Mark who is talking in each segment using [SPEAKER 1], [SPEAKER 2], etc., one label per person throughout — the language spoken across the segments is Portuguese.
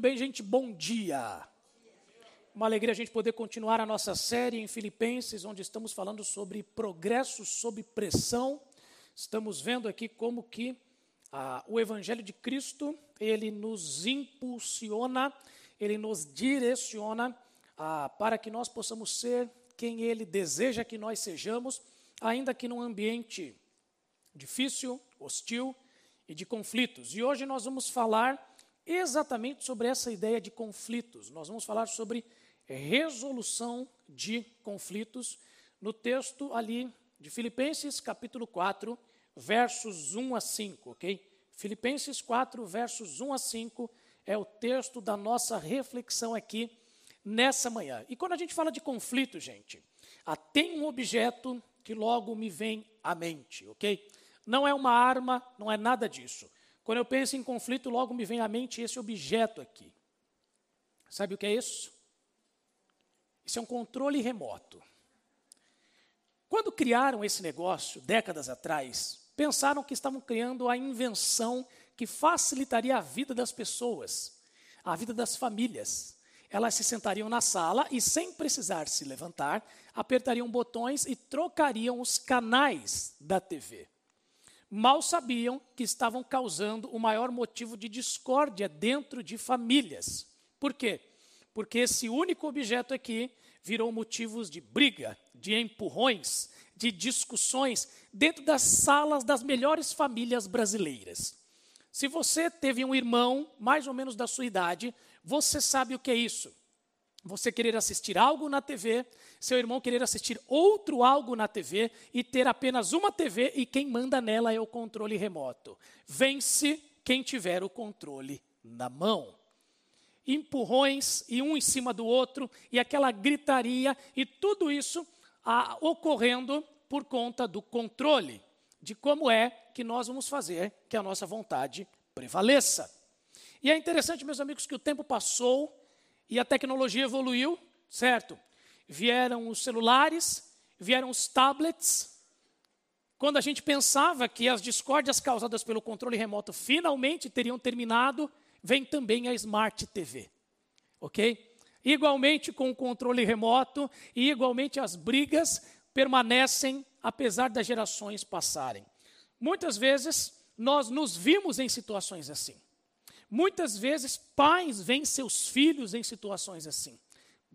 [SPEAKER 1] Muito bem, gente, bom dia. Uma alegria a gente poder continuar a nossa série em Filipenses, onde estamos falando sobre progresso sob pressão. Estamos vendo aqui como que ah, o Evangelho de Cristo, ele nos impulsiona, ele nos direciona ah, para que nós possamos ser quem ele deseja que nós sejamos, ainda que num ambiente difícil, hostil e de conflitos. E hoje nós vamos falar exatamente sobre essa ideia de conflitos. Nós vamos falar sobre resolução de conflitos no texto ali de Filipenses capítulo 4, versos 1 a 5, ok? Filipenses 4, versos 1 a 5 é o texto da nossa reflexão aqui nessa manhã. E quando a gente fala de conflito, gente, ah, tem um objeto que logo me vem à mente, ok? Não é uma arma, não é nada disso. Quando eu penso em conflito, logo me vem à mente esse objeto aqui. Sabe o que é isso? Isso é um controle remoto. Quando criaram esse negócio, décadas atrás, pensaram que estavam criando a invenção que facilitaria a vida das pessoas, a vida das famílias. Elas se sentariam na sala e, sem precisar se levantar, apertariam botões e trocariam os canais da TV mal sabiam que estavam causando o maior motivo de discórdia dentro de famílias. Por quê? Porque esse único objeto aqui virou motivos de briga, de empurrões, de discussões dentro das salas das melhores famílias brasileiras. Se você teve um irmão mais ou menos da sua idade, você sabe o que é isso. Você querer assistir algo na TV seu irmão querer assistir outro algo na TV e ter apenas uma TV e quem manda nela é o controle remoto. Vence quem tiver o controle na mão. Empurrões e um em cima do outro e aquela gritaria e tudo isso ah, ocorrendo por conta do controle de como é que nós vamos fazer que a nossa vontade prevaleça. E é interessante, meus amigos, que o tempo passou e a tecnologia evoluiu, certo? vieram os celulares, vieram os tablets. Quando a gente pensava que as discórdias causadas pelo controle remoto finalmente teriam terminado, vem também a Smart TV. Ok? Igualmente com o controle remoto e igualmente as brigas permanecem apesar das gerações passarem. Muitas vezes nós nos vimos em situações assim. Muitas vezes pais veem seus filhos em situações assim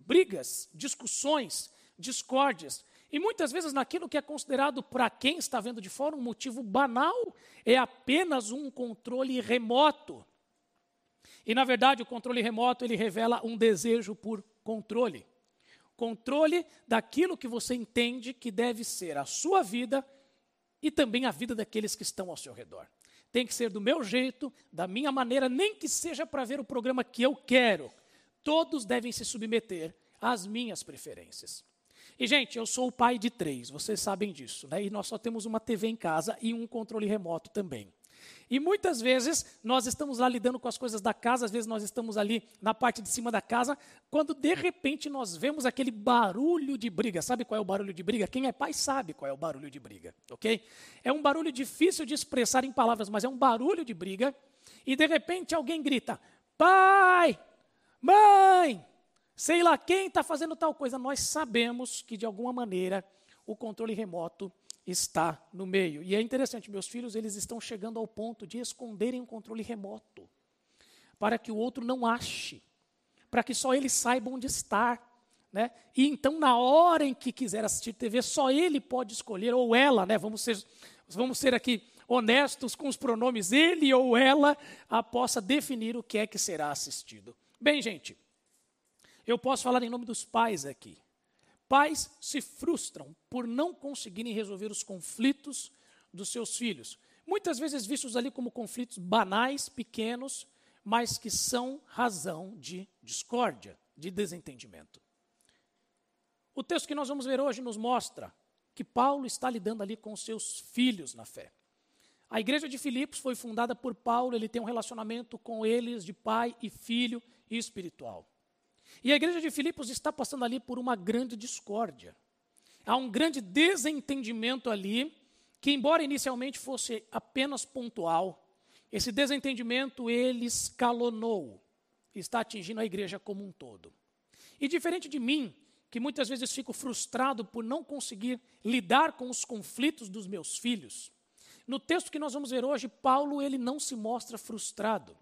[SPEAKER 1] brigas, discussões, discórdias. E muitas vezes naquilo que é considerado para quem está vendo de fora um motivo banal, é apenas um controle remoto. E na verdade o controle remoto ele revela um desejo por controle. Controle daquilo que você entende que deve ser a sua vida e também a vida daqueles que estão ao seu redor. Tem que ser do meu jeito, da minha maneira, nem que seja para ver o programa que eu quero Todos devem se submeter às minhas preferências. E, gente, eu sou o pai de três, vocês sabem disso, né? E nós só temos uma TV em casa e um controle remoto também. E muitas vezes nós estamos lá lidando com as coisas da casa, às vezes nós estamos ali na parte de cima da casa, quando de repente nós vemos aquele barulho de briga. Sabe qual é o barulho de briga? Quem é pai sabe qual é o barulho de briga, ok? É um barulho difícil de expressar em palavras, mas é um barulho de briga. E de repente alguém grita: Pai, Mãe, sei lá quem está fazendo tal coisa. Nós sabemos que, de alguma maneira, o controle remoto está no meio. E é interessante, meus filhos, eles estão chegando ao ponto de esconderem o controle remoto, para que o outro não ache, para que só ele saiba onde está. Né? E então, na hora em que quiser assistir TV, só ele pode escolher, ou ela, né? vamos, ser, vamos ser aqui honestos com os pronomes, ele ou ela, a possa definir o que é que será assistido. Bem, gente, eu posso falar em nome dos pais aqui. Pais se frustram por não conseguirem resolver os conflitos dos seus filhos. Muitas vezes vistos ali como conflitos banais, pequenos, mas que são razão de discórdia, de desentendimento. O texto que nós vamos ver hoje nos mostra que Paulo está lidando ali com seus filhos na fé. A igreja de Filipos foi fundada por Paulo, ele tem um relacionamento com eles de pai e filho, e espiritual. E a igreja de Filipos está passando ali por uma grande discórdia. Há um grande desentendimento ali, que embora inicialmente fosse apenas pontual, esse desentendimento ele escalonou. está atingindo a igreja como um todo. E diferente de mim, que muitas vezes fico frustrado por não conseguir lidar com os conflitos dos meus filhos, no texto que nós vamos ver hoje, Paulo ele não se mostra frustrado.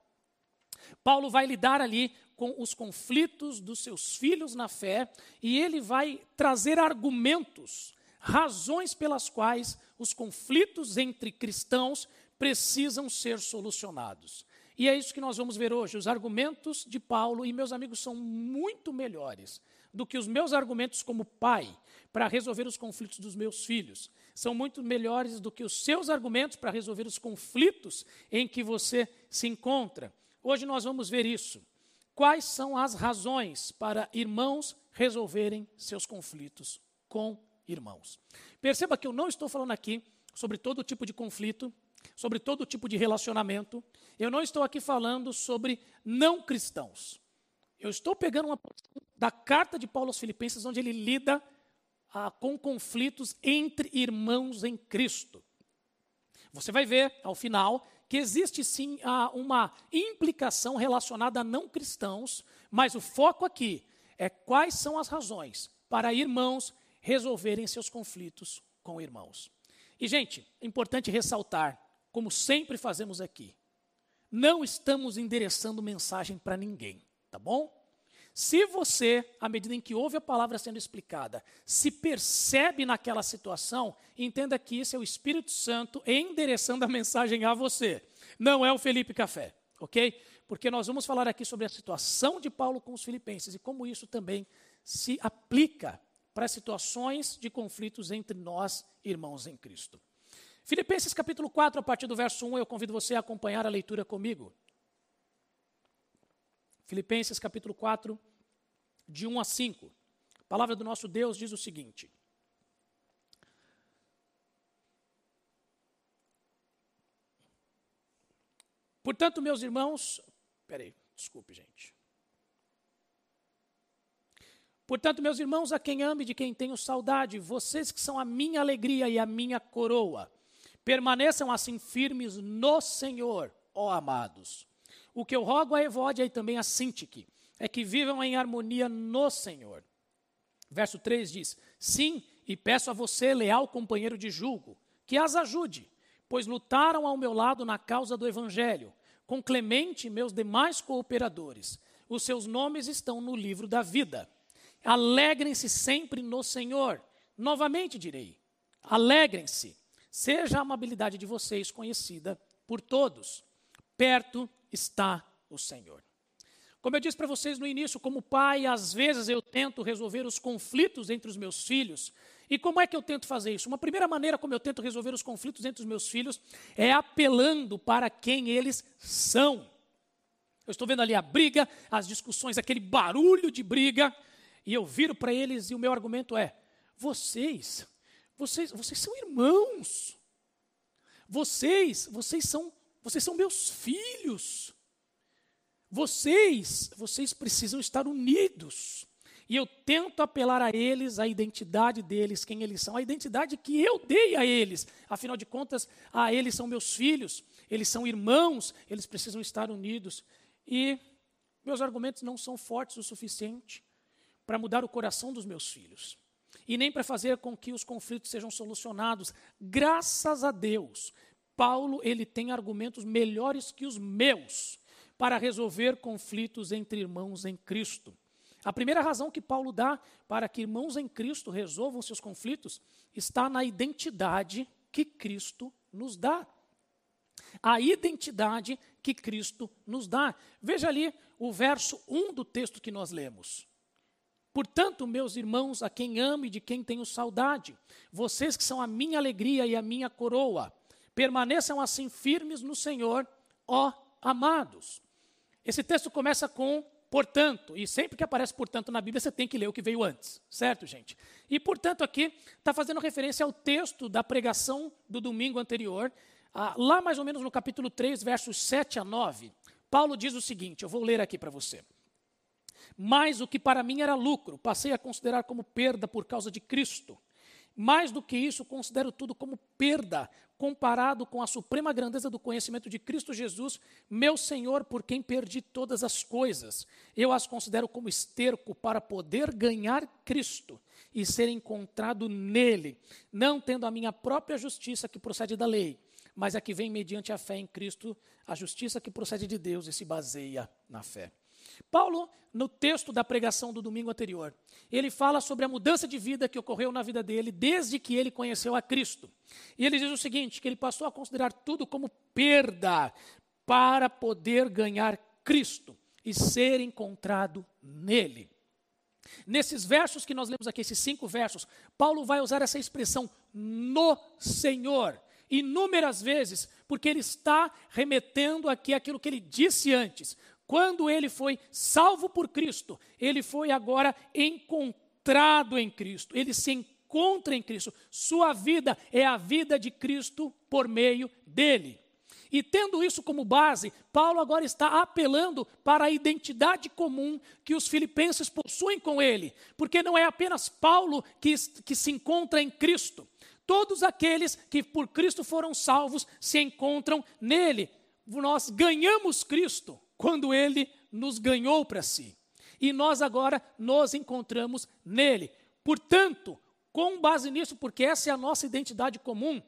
[SPEAKER 1] Paulo vai lidar ali com os conflitos dos seus filhos na fé e ele vai trazer argumentos, razões pelas quais os conflitos entre cristãos precisam ser solucionados. E é isso que nós vamos ver hoje. Os argumentos de Paulo, e meus amigos, são muito melhores do que os meus argumentos como pai para resolver os conflitos dos meus filhos. São muito melhores do que os seus argumentos para resolver os conflitos em que você se encontra. Hoje nós vamos ver isso. Quais são as razões para irmãos resolverem seus conflitos com irmãos? Perceba que eu não estou falando aqui sobre todo tipo de conflito, sobre todo tipo de relacionamento. Eu não estou aqui falando sobre não cristãos. Eu estou pegando uma da carta de Paulo aos Filipenses, onde ele lida ah, com conflitos entre irmãos em Cristo. Você vai ver, ao final, que existe sim ah, uma implicação relacionada a não cristãos, mas o foco aqui é quais são as razões para irmãos resolverem seus conflitos com irmãos. E, gente, é importante ressaltar, como sempre fazemos aqui, não estamos endereçando mensagem para ninguém, tá bom? Se você, à medida em que ouve a palavra sendo explicada, se percebe naquela situação, entenda que isso é o Espírito Santo endereçando a mensagem a você. Não é o Felipe Café, ok? Porque nós vamos falar aqui sobre a situação de Paulo com os filipenses e como isso também se aplica para situações de conflitos entre nós, irmãos em Cristo. Filipenses capítulo 4, a partir do verso 1, eu convido você a acompanhar a leitura comigo. Filipenses capítulo 4, de 1 a 5. A palavra do nosso Deus diz o seguinte: Portanto, meus irmãos, peraí, desculpe, gente. Portanto, meus irmãos, a quem ame, de quem tenho saudade, vocês que são a minha alegria e a minha coroa, permaneçam assim firmes no Senhor, ó amados. O que eu rogo a Evódia e também a Sintique é que vivam em harmonia no Senhor. Verso 3 diz: Sim, e peço a você, leal companheiro de julgo, que as ajude, pois lutaram ao meu lado na causa do Evangelho, com Clemente e meus demais cooperadores. Os seus nomes estão no livro da vida. Alegrem-se sempre no Senhor. Novamente direi: alegrem-se. Seja a amabilidade de vocês conhecida por todos. Perto está o Senhor. Como eu disse para vocês no início, como pai, às vezes eu tento resolver os conflitos entre os meus filhos. E como é que eu tento fazer isso? Uma primeira maneira como eu tento resolver os conflitos entre os meus filhos é apelando para quem eles são. Eu estou vendo ali a briga, as discussões, aquele barulho de briga, e eu viro para eles e o meu argumento é: vocês, vocês, vocês são irmãos. Vocês, vocês são vocês são meus filhos. Vocês, vocês precisam estar unidos. E eu tento apelar a eles, a identidade deles, quem eles são, a identidade que eu dei a eles. Afinal de contas, a eles são meus filhos, eles são irmãos, eles precisam estar unidos. E meus argumentos não são fortes o suficiente para mudar o coração dos meus filhos. E nem para fazer com que os conflitos sejam solucionados. Graças a Deus, Paulo ele tem argumentos melhores que os meus para resolver conflitos entre irmãos em Cristo. A primeira razão que Paulo dá para que irmãos em Cristo resolvam seus conflitos está na identidade que Cristo nos dá. A identidade que Cristo nos dá. Veja ali o verso 1 do texto que nós lemos. Portanto, meus irmãos, a quem amo e de quem tenho saudade, vocês que são a minha alegria e a minha coroa, Permaneçam assim firmes no Senhor, ó amados. Esse texto começa com portanto, e sempre que aparece portanto na Bíblia, você tem que ler o que veio antes, certo, gente? E portanto, aqui está fazendo referência ao texto da pregação do domingo anterior, ah, lá mais ou menos no capítulo 3, versos 7 a 9. Paulo diz o seguinte: eu vou ler aqui para você. Mas o que para mim era lucro, passei a considerar como perda por causa de Cristo. Mais do que isso, considero tudo como perda comparado com a suprema grandeza do conhecimento de Cristo Jesus, meu Senhor, por quem perdi todas as coisas. Eu as considero como esterco para poder ganhar Cristo e ser encontrado nele, não tendo a minha própria justiça que procede da lei, mas a que vem mediante a fé em Cristo, a justiça que procede de Deus e se baseia na fé. Paulo, no texto da pregação do domingo anterior, ele fala sobre a mudança de vida que ocorreu na vida dele desde que ele conheceu a Cristo. E ele diz o seguinte: que ele passou a considerar tudo como perda para poder ganhar Cristo e ser encontrado nele. Nesses versos que nós lemos aqui, esses cinco versos, Paulo vai usar essa expressão no Senhor inúmeras vezes, porque ele está remetendo aqui aquilo que ele disse antes. Quando ele foi salvo por Cristo, ele foi agora encontrado em Cristo. Ele se encontra em Cristo. Sua vida é a vida de Cristo por meio dele. E tendo isso como base, Paulo agora está apelando para a identidade comum que os filipenses possuem com ele, porque não é apenas Paulo que, que se encontra em Cristo. Todos aqueles que por Cristo foram salvos se encontram nele. Nós ganhamos Cristo quando ele nos ganhou para si. E nós agora nos encontramos nele. Portanto, com base nisso, porque essa é a nossa identidade comum,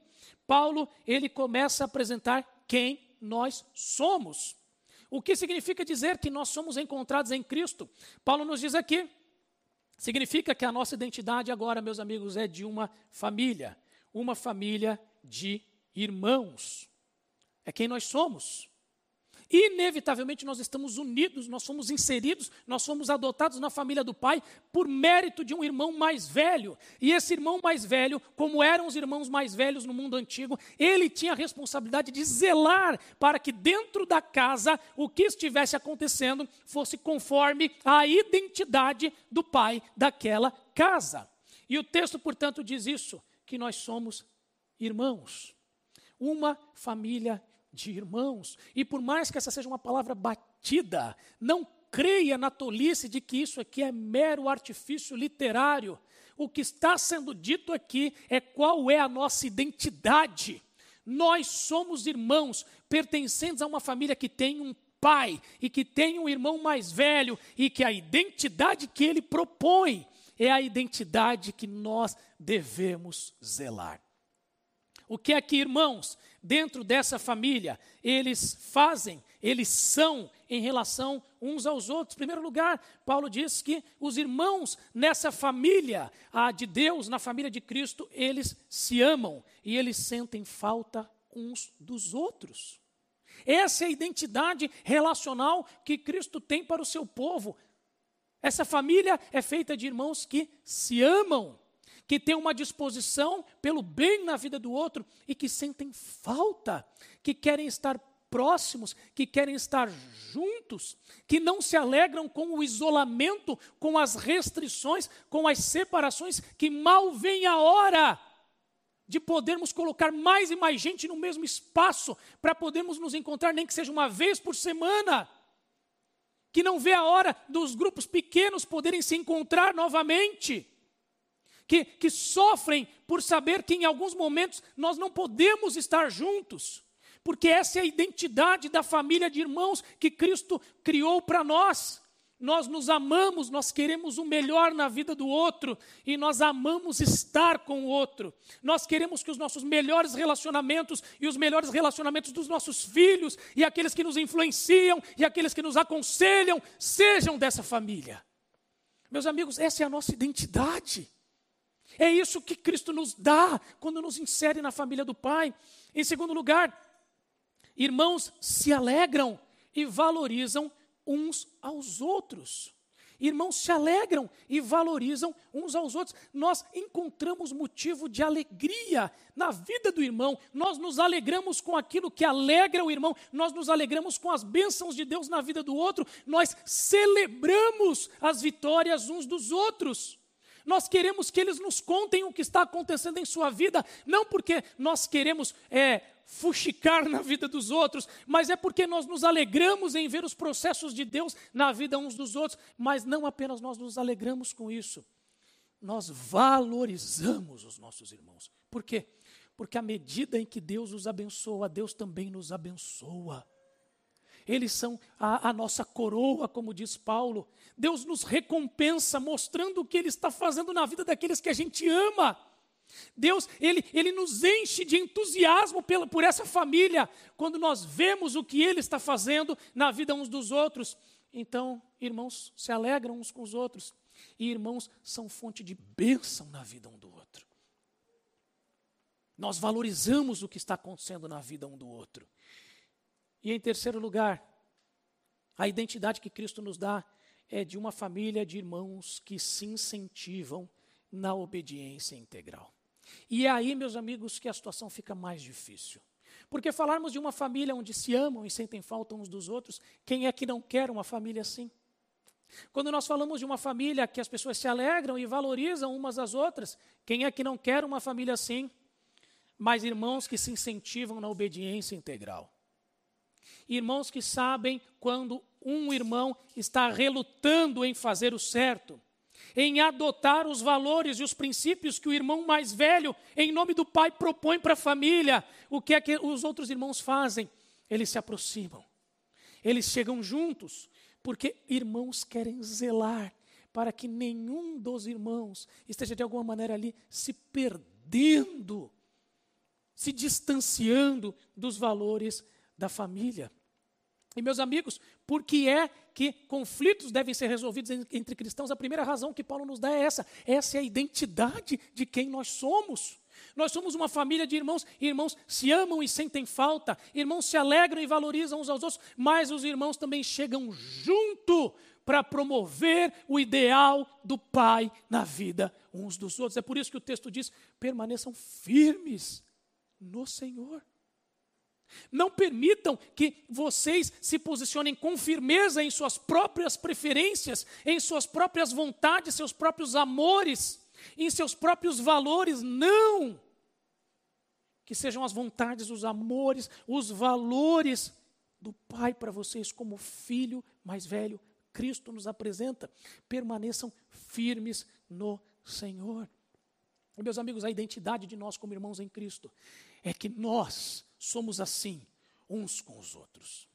[SPEAKER 1] Paulo, ele começa a apresentar quem nós somos. O que significa dizer que nós somos encontrados em Cristo? Paulo nos diz aqui, significa que a nossa identidade agora, meus amigos, é de uma família, uma família de irmãos. É quem nós somos. Inevitavelmente nós estamos unidos, nós somos inseridos, nós somos adotados na família do Pai por mérito de um irmão mais velho. E esse irmão mais velho, como eram os irmãos mais velhos no mundo antigo, ele tinha a responsabilidade de zelar para que dentro da casa o que estivesse acontecendo fosse conforme a identidade do pai daquela casa. E o texto, portanto, diz isso, que nós somos irmãos. Uma família de irmãos. E por mais que essa seja uma palavra batida, não creia na tolice de que isso aqui é mero artifício literário. O que está sendo dito aqui é qual é a nossa identidade. Nós somos irmãos, pertencentes a uma família que tem um pai e que tem um irmão mais velho e que a identidade que ele propõe é a identidade que nós devemos zelar. O que é que, irmãos, dentro dessa família, eles fazem, eles são em relação uns aos outros? Em primeiro lugar, Paulo diz que os irmãos nessa família a de Deus, na família de Cristo, eles se amam e eles sentem falta uns dos outros. Essa é a identidade relacional que Cristo tem para o seu povo. Essa família é feita de irmãos que se amam que têm uma disposição pelo bem na vida do outro e que sentem falta, que querem estar próximos, que querem estar juntos, que não se alegram com o isolamento, com as restrições, com as separações, que mal vem a hora de podermos colocar mais e mais gente no mesmo espaço para podermos nos encontrar, nem que seja uma vez por semana. Que não vê a hora dos grupos pequenos poderem se encontrar novamente que, que sofrem por saber que em alguns momentos nós não podemos estar juntos, porque essa é a identidade da família de irmãos que Cristo criou para nós. Nós nos amamos, nós queremos o melhor na vida do outro e nós amamos estar com o outro. Nós queremos que os nossos melhores relacionamentos e os melhores relacionamentos dos nossos filhos e aqueles que nos influenciam e aqueles que nos aconselham sejam dessa família. Meus amigos, essa é a nossa identidade. É isso que Cristo nos dá quando nos insere na família do Pai. Em segundo lugar, irmãos se alegram e valorizam uns aos outros. Irmãos se alegram e valorizam uns aos outros. Nós encontramos motivo de alegria na vida do irmão. Nós nos alegramos com aquilo que alegra o irmão. Nós nos alegramos com as bênçãos de Deus na vida do outro. Nós celebramos as vitórias uns dos outros. Nós queremos que eles nos contem o que está acontecendo em sua vida, não porque nós queremos é, fuxicar na vida dos outros, mas é porque nós nos alegramos em ver os processos de Deus na vida uns dos outros, mas não apenas nós nos alegramos com isso, nós valorizamos os nossos irmãos. Por quê? Porque à medida em que Deus os abençoa, Deus também nos abençoa. Eles são a, a, nossa coroa, como diz Paulo. Deus nos recompensa mostrando o que Ele está fazendo na vida daqueles que a gente ama. Deus, Ele, ele nos enche de entusiasmo pela, por essa família, quando nós vemos o que Ele está fazendo na vida uns dos outros. Então, irmãos se alegram uns com os outros. E irmãos são fonte de bênção na vida um do outro. Nós valorizamos o que está acontecendo na vida um do outro. E em terceiro lugar, a identidade que Cristo nos dá é de uma família de irmãos que se incentivam na obediência integral. E é aí, meus amigos, que a situação fica mais difícil. Porque falarmos de uma família onde se amam e sentem falta uns dos outros, quem é que não quer uma família assim? Quando nós falamos de uma família que as pessoas se alegram e valorizam umas às outras, quem é que não quer uma família assim? Mas irmãos que se incentivam na obediência integral. Irmãos que sabem quando um irmão está relutando em fazer o certo, em adotar os valores e os princípios que o irmão mais velho, em nome do pai, propõe para a família. O que é que os outros irmãos fazem? Eles se aproximam, eles chegam juntos, porque irmãos querem zelar para que nenhum dos irmãos esteja de alguma maneira ali se perdendo, se distanciando dos valores da família. E meus amigos, por que é que conflitos devem ser resolvidos entre cristãos? A primeira razão que Paulo nos dá é essa: essa é a identidade de quem nós somos. Nós somos uma família de irmãos, irmãos se amam e sentem falta, irmãos se alegram e valorizam uns aos outros, mas os irmãos também chegam junto para promover o ideal do Pai na vida uns dos outros. É por isso que o texto diz: permaneçam firmes no Senhor. Não permitam que vocês se posicionem com firmeza em suas próprias preferências, em suas próprias vontades, seus próprios amores, em seus próprios valores. Não! Que sejam as vontades, os amores, os valores do Pai para vocês, como filho mais velho, Cristo nos apresenta. Permaneçam firmes no Senhor. Meus amigos, a identidade de nós como irmãos em Cristo é que nós somos assim uns com os outros.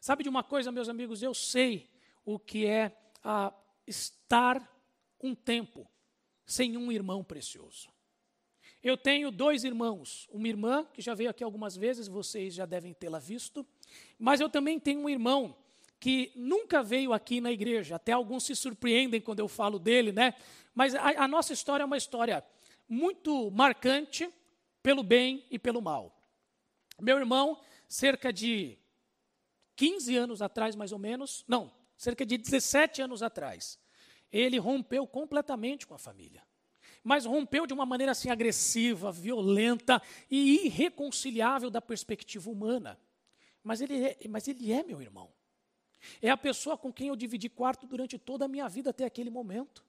[SPEAKER 1] Sabe de uma coisa, meus amigos? Eu sei o que é ah, estar um tempo sem um irmão precioso. Eu tenho dois irmãos, uma irmã que já veio aqui algumas vezes, vocês já devem tê-la visto, mas eu também tenho um irmão que nunca veio aqui na igreja. Até alguns se surpreendem quando eu falo dele, né? Mas a, a nossa história é uma história muito marcante pelo bem e pelo mal. Meu irmão, cerca de 15 anos atrás, mais ou menos, não, cerca de 17 anos atrás, ele rompeu completamente com a família. Mas rompeu de uma maneira assim agressiva, violenta e irreconciliável da perspectiva humana. Mas ele é, mas ele é meu irmão. É a pessoa com quem eu dividi quarto durante toda a minha vida até aquele momento.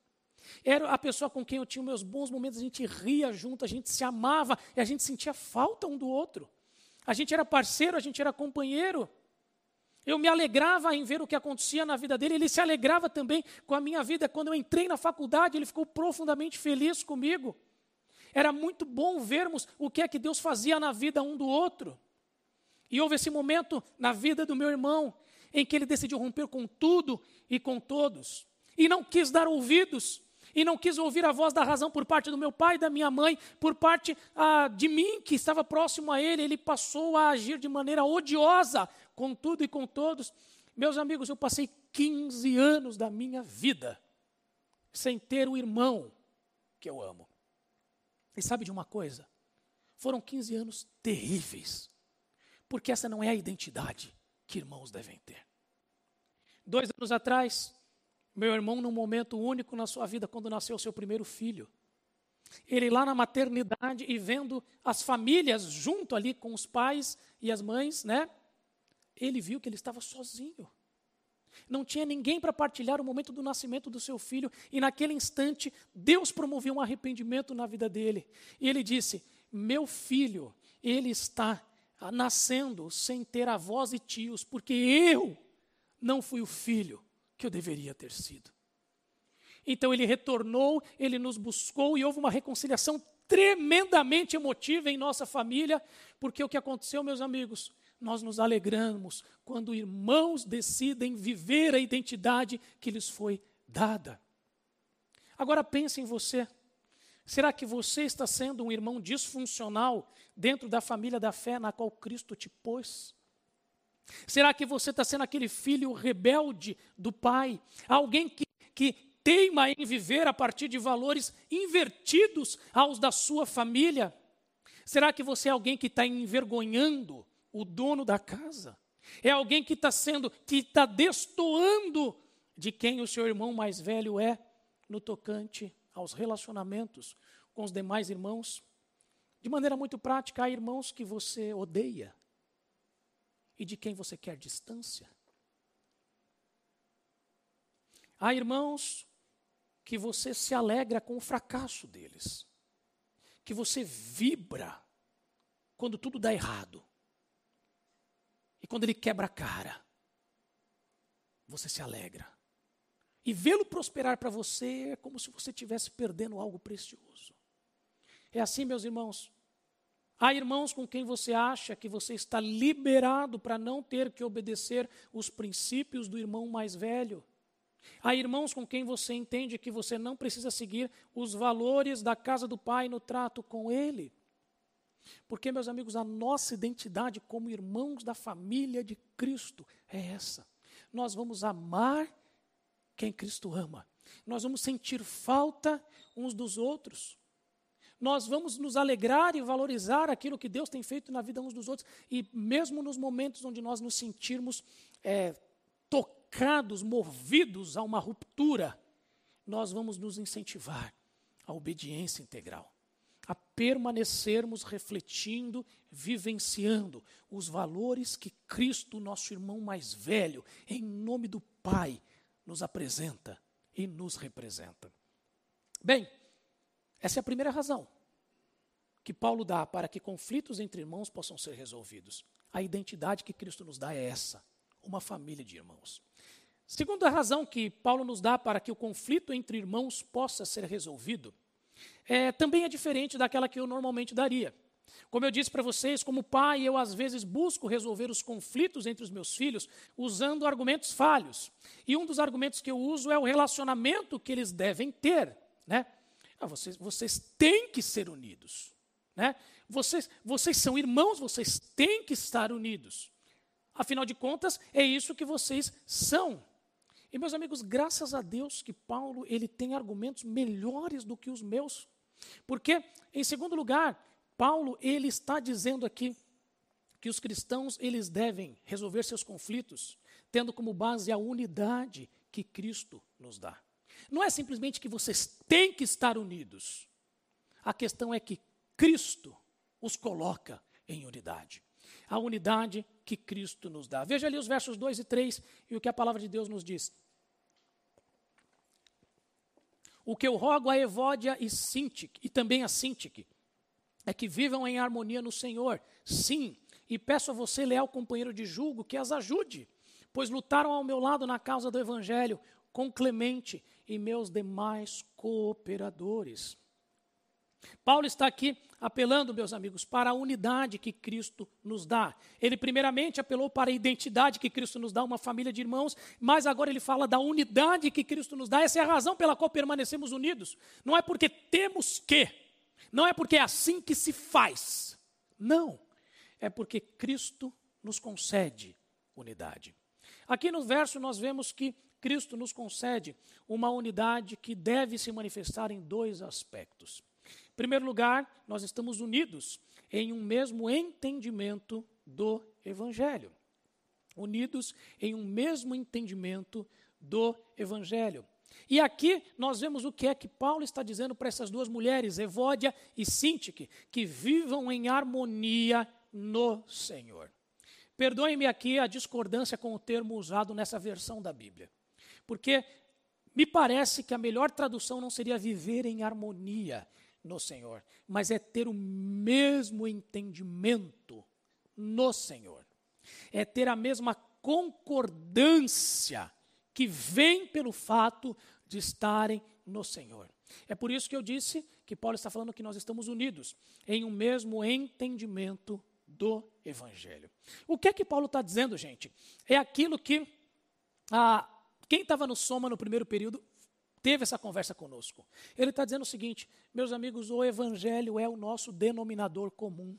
[SPEAKER 1] Era a pessoa com quem eu tinha meus bons momentos, a gente ria junto, a gente se amava e a gente sentia falta um do outro. A gente era parceiro, a gente era companheiro. Eu me alegrava em ver o que acontecia na vida dele, ele se alegrava também com a minha vida. Quando eu entrei na faculdade, ele ficou profundamente feliz comigo. Era muito bom vermos o que é que Deus fazia na vida um do outro. E houve esse momento na vida do meu irmão em que ele decidiu romper com tudo e com todos. E não quis dar ouvidos e não quis ouvir a voz da razão por parte do meu pai da minha mãe, por parte ah, de mim, que estava próximo a ele, ele passou a agir de maneira odiosa com tudo e com todos. Meus amigos, eu passei 15 anos da minha vida sem ter o irmão que eu amo. E sabe de uma coisa? Foram 15 anos terríveis, porque essa não é a identidade que irmãos devem ter. Dois anos atrás, meu irmão, num momento único na sua vida, quando nasceu seu primeiro filho. Ele lá na maternidade e vendo as famílias junto ali com os pais e as mães, né? Ele viu que ele estava sozinho. Não tinha ninguém para partilhar o momento do nascimento do seu filho, e naquele instante Deus promoveu um arrependimento na vida dele. E ele disse: Meu filho, ele está nascendo sem ter avós e tios, porque eu não fui o filho que eu deveria ter sido. Então ele retornou, ele nos buscou e houve uma reconciliação tremendamente emotiva em nossa família, porque o que aconteceu, meus amigos, nós nos alegramos quando irmãos decidem viver a identidade que lhes foi dada. Agora pense em você. Será que você está sendo um irmão disfuncional dentro da família da fé na qual Cristo te pôs? Será que você está sendo aquele filho rebelde do pai? Alguém que, que teima em viver a partir de valores invertidos aos da sua família? Será que você é alguém que está envergonhando o dono da casa? É alguém que está sendo, que está destoando de quem o seu irmão mais velho é no tocante aos relacionamentos com os demais irmãos? De maneira muito prática, há irmãos que você odeia e de quem você quer distância. Há irmãos que você se alegra com o fracasso deles, que você vibra quando tudo dá errado. E quando ele quebra a cara, você se alegra. E vê-lo prosperar para você é como se você estivesse perdendo algo precioso. É assim, meus irmãos. Há irmãos com quem você acha que você está liberado para não ter que obedecer os princípios do irmão mais velho. Há irmãos com quem você entende que você não precisa seguir os valores da casa do pai no trato com ele. Porque, meus amigos, a nossa identidade como irmãos da família de Cristo é essa. Nós vamos amar quem Cristo ama. Nós vamos sentir falta uns dos outros. Nós vamos nos alegrar e valorizar aquilo que Deus tem feito na vida uns dos outros. E mesmo nos momentos onde nós nos sentirmos é, tocados, movidos a uma ruptura, nós vamos nos incentivar à obediência integral, a permanecermos refletindo, vivenciando os valores que Cristo, nosso irmão mais velho, em nome do Pai, nos apresenta e nos representa. Bem, essa é a primeira razão que Paulo dá para que conflitos entre irmãos possam ser resolvidos. A identidade que Cristo nos dá é essa, uma família de irmãos. Segunda razão que Paulo nos dá para que o conflito entre irmãos possa ser resolvido, é, também é diferente daquela que eu normalmente daria. Como eu disse para vocês, como pai, eu às vezes busco resolver os conflitos entre os meus filhos usando argumentos falhos. E um dos argumentos que eu uso é o relacionamento que eles devem ter. Né? Ah, vocês, vocês têm que ser unidos. Né? Vocês, vocês são irmãos, vocês têm que estar unidos. Afinal de contas, é isso que vocês são. E meus amigos, graças a Deus que Paulo ele tem argumentos melhores do que os meus. Porque, em segundo lugar, Paulo ele está dizendo aqui que os cristãos eles devem resolver seus conflitos tendo como base a unidade que Cristo nos dá. Não é simplesmente que vocês têm que estar unidos. A questão é que Cristo os coloca em unidade. A unidade que Cristo nos dá. Veja ali os versos 2 e 3 e o que a palavra de Deus nos diz. O que eu rogo a Evódia e Sintique, e também a Sintique, é que vivam em harmonia no Senhor. Sim, e peço a você, leal companheiro de julgo, que as ajude, pois lutaram ao meu lado na causa do Evangelho, com Clemente e meus demais cooperadores. Paulo está aqui apelando, meus amigos, para a unidade que Cristo nos dá. Ele, primeiramente, apelou para a identidade que Cristo nos dá, uma família de irmãos, mas agora ele fala da unidade que Cristo nos dá. Essa é a razão pela qual permanecemos unidos. Não é porque temos que, não é porque é assim que se faz. Não. É porque Cristo nos concede unidade. Aqui no verso nós vemos que Cristo nos concede uma unidade que deve se manifestar em dois aspectos. Em primeiro lugar, nós estamos unidos em um mesmo entendimento do Evangelho. Unidos em um mesmo entendimento do Evangelho. E aqui nós vemos o que é que Paulo está dizendo para essas duas mulheres, Evódia e Sintique, que vivam em harmonia no Senhor. Perdoe-me aqui a discordância com o termo usado nessa versão da Bíblia, porque me parece que a melhor tradução não seria viver em harmonia, no Senhor, mas é ter o mesmo entendimento no Senhor. É ter a mesma concordância que vem pelo fato de estarem no Senhor. É por isso que eu disse que Paulo está falando que nós estamos unidos em um mesmo entendimento do Evangelho. O que é que Paulo está dizendo, gente? É aquilo que ah, quem estava no Soma no primeiro período teve essa conversa conosco. Ele está dizendo o seguinte, meus amigos, o Evangelho é o nosso denominador comum.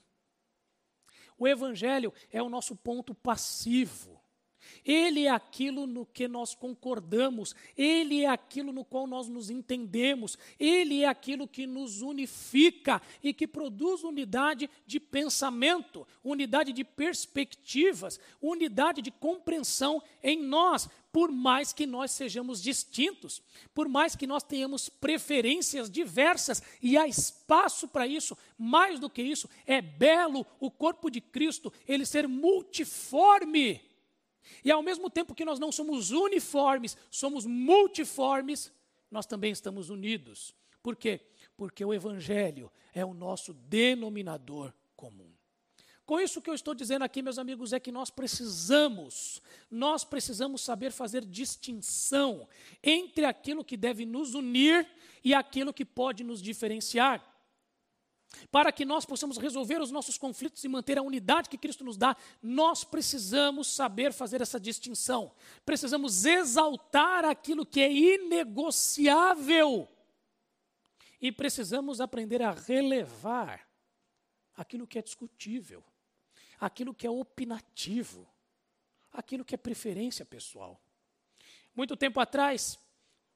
[SPEAKER 1] O Evangelho é o nosso ponto passivo. Ele é aquilo no que nós concordamos, ele é aquilo no qual nós nos entendemos, ele é aquilo que nos unifica e que produz unidade de pensamento, unidade de perspectivas, unidade de compreensão em nós, por mais que nós sejamos distintos, por mais que nós tenhamos preferências diversas, e há espaço para isso, mais do que isso, é belo o corpo de Cristo, ele ser multiforme e ao mesmo tempo que nós não somos uniformes, somos multiformes, nós também estamos unidos. Por quê? Porque o Evangelho é o nosso denominador comum. Com isso que eu estou dizendo aqui, meus amigos, é que nós precisamos, nós precisamos saber fazer distinção entre aquilo que deve nos unir e aquilo que pode nos diferenciar. Para que nós possamos resolver os nossos conflitos e manter a unidade que Cristo nos dá, nós precisamos saber fazer essa distinção. Precisamos exaltar aquilo que é inegociável. E precisamos aprender a relevar aquilo que é discutível, aquilo que é opinativo, aquilo que é preferência pessoal. Muito tempo atrás,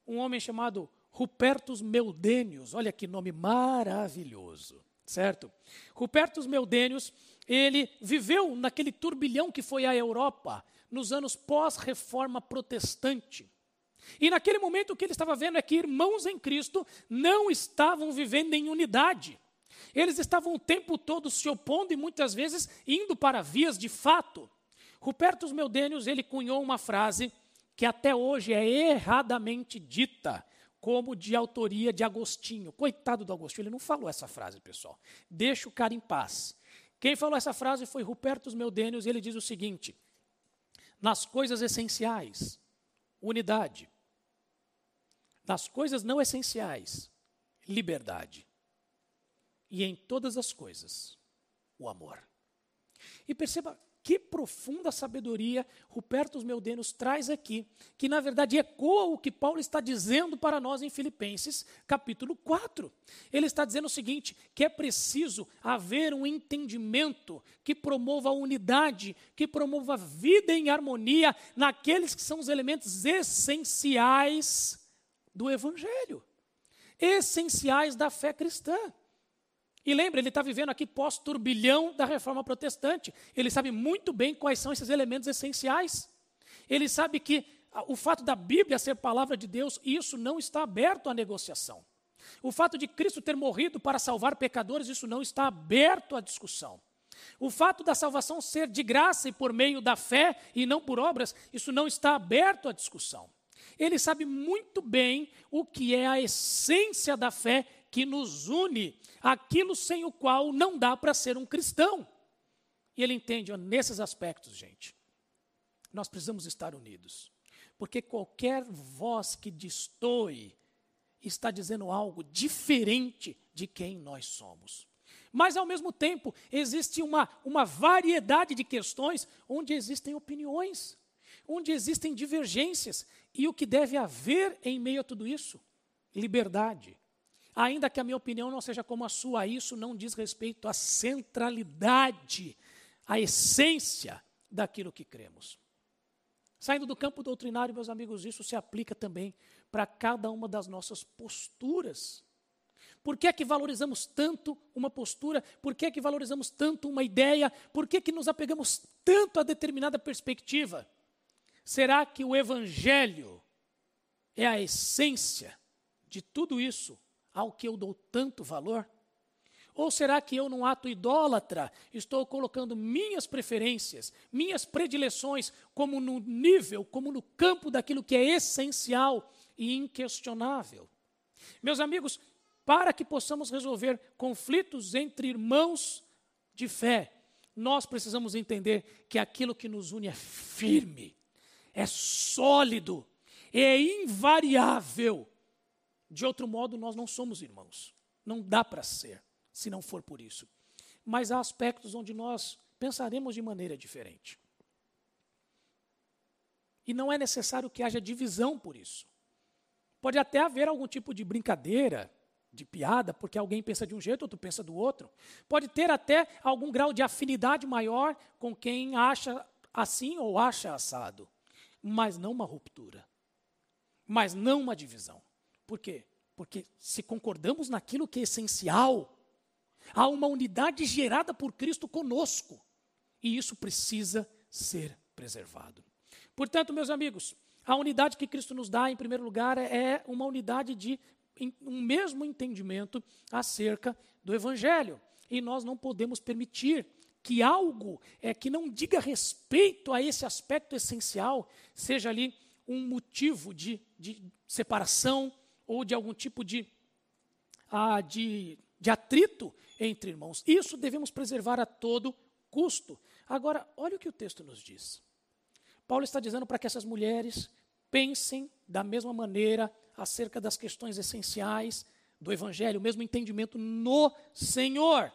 [SPEAKER 1] um homem chamado Rupertus Meudênios, olha que nome maravilhoso, certo? Rupertus Meudênios, ele viveu naquele turbilhão que foi a Europa nos anos pós-reforma protestante. E naquele momento o que ele estava vendo é que irmãos em Cristo não estavam vivendo em unidade. Eles estavam o tempo todo se opondo e muitas vezes indo para vias de fato. Rupertus Meudênios, ele cunhou uma frase que até hoje é erradamente dita como de autoria de Agostinho. Coitado do Agostinho, ele não falou essa frase, pessoal. Deixa o cara em paz. Quem falou essa frase foi Rupertus Meudênios, e ele diz o seguinte: nas coisas essenciais, unidade. Nas coisas não essenciais, liberdade. E em todas as coisas, o amor. E perceba que profunda sabedoria Rupertus Meudênios traz aqui, que na verdade ecoa o que Paulo está dizendo para nós em Filipenses, capítulo 4. Ele está dizendo o seguinte: que é preciso haver um entendimento que promova a unidade, que promova a vida em harmonia naqueles que são os elementos essenciais do Evangelho, essenciais da fé cristã. E lembra, ele está vivendo aqui pós-turbilhão da reforma protestante. Ele sabe muito bem quais são esses elementos essenciais. Ele sabe que o fato da Bíblia ser palavra de Deus, isso não está aberto à negociação. O fato de Cristo ter morrido para salvar pecadores, isso não está aberto à discussão. O fato da salvação ser de graça e por meio da fé e não por obras, isso não está aberto à discussão. Ele sabe muito bem o que é a essência da fé que nos une, aquilo sem o qual não dá para ser um cristão. E ele entende, ó, nesses aspectos, gente, nós precisamos estar unidos. Porque qualquer voz que destoe está dizendo algo diferente de quem nós somos. Mas, ao mesmo tempo, existe uma, uma variedade de questões onde existem opiniões, onde existem divergências. E o que deve haver em meio a tudo isso? Liberdade. Ainda que a minha opinião não seja como a sua, isso não diz respeito à centralidade, à essência daquilo que cremos. Saindo do campo doutrinário, meus amigos, isso se aplica também para cada uma das nossas posturas. Por que é que valorizamos tanto uma postura? Por que é que valorizamos tanto uma ideia? Por que é que nos apegamos tanto a determinada perspectiva? Será que o evangelho é a essência de tudo isso ao que eu dou tanto valor? Ou será que eu, num ato idólatra, estou colocando minhas preferências, minhas predileções, como no nível, como no campo daquilo que é essencial e inquestionável? Meus amigos, para que possamos resolver conflitos entre irmãos de fé, nós precisamos entender que aquilo que nos une é firme, é sólido, é invariável De outro modo, nós não somos irmãos. Não dá para ser, se não for por isso. Mas há aspectos onde nós pensaremos de maneira diferente. E não é necessário que haja divisão por isso. Pode até haver algum tipo de brincadeira, de piada, porque alguém pensa de um jeito, outro pensa do outro. Pode ter até algum grau de afinidade maior com quem acha assim ou acha assado, mas não uma ruptura, mas não uma divisão. Por quê? Porque se concordamos naquilo que é essencial, há uma unidade gerada por Cristo conosco, e isso precisa ser preservado. Portanto, meus amigos, a unidade que Cristo nos dá, em primeiro lugar, é uma unidade de um mesmo entendimento acerca do Evangelho. E nós não podemos permitir que algo é, que não diga respeito a esse aspecto essencial seja ali um motivo de, de separação ou de algum tipo de, ah, de, de atrito entre irmãos. Isso devemos preservar a todo custo. Agora, olha o que o texto nos diz. Paulo está dizendo para que essas mulheres pensem da mesma maneira acerca das questões essenciais do Evangelho, o mesmo entendimento no Senhor.